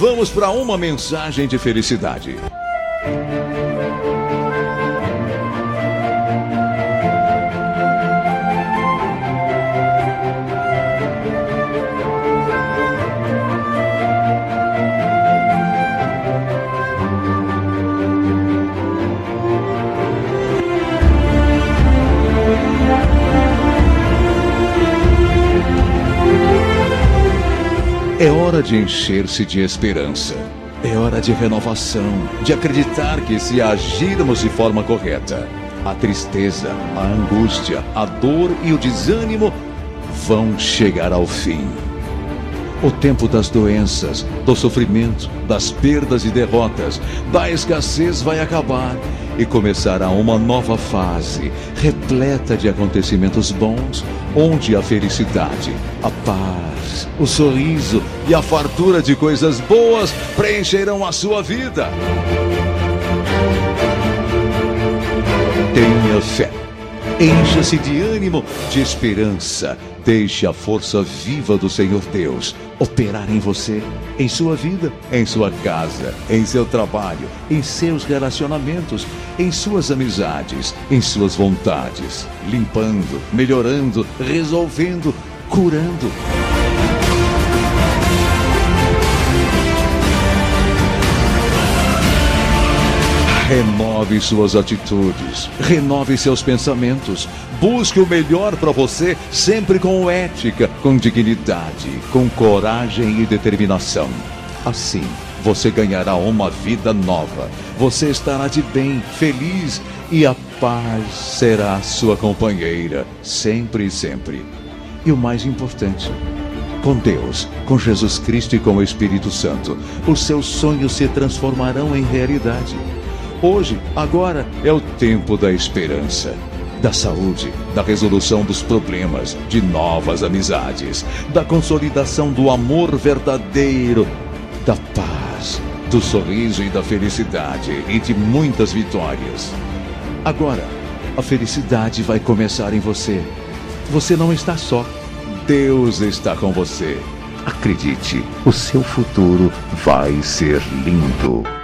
vamos para uma mensagem de felicidade. É hora de encher-se de esperança. É hora de renovação, de acreditar que se agirmos de forma correta, a tristeza, a angústia, a dor e o desânimo vão chegar ao fim. O tempo das doenças, do sofrimento, das perdas e derrotas, da escassez vai acabar e começará uma nova fase, repleta de acontecimentos bons, onde a felicidade, a paz, o sorriso e a fartura de coisas boas preencherão a sua vida. Tenha fé. Encha-se de ânimo, de esperança. Deixe a força viva do Senhor Deus operar em você, em sua vida, em sua casa, em seu trabalho, em seus relacionamentos, em suas amizades, em suas vontades, limpando, melhorando, resolvendo, curando. Renove suas atitudes, renove seus pensamentos, busque o melhor para você, sempre com ética, com dignidade, com coragem e determinação. Assim, você ganhará uma vida nova, você estará de bem, feliz e a paz será sua companheira, sempre e sempre. E o mais importante, com Deus, com Jesus Cristo e com o Espírito Santo, os seus sonhos se transformarão em realidade. Hoje, agora, é o tempo da esperança, da saúde, da resolução dos problemas, de novas amizades, da consolidação do amor verdadeiro, da paz, do sorriso e da felicidade e de muitas vitórias. Agora, a felicidade vai começar em você. Você não está só. Deus está com você. Acredite, o seu futuro vai ser lindo.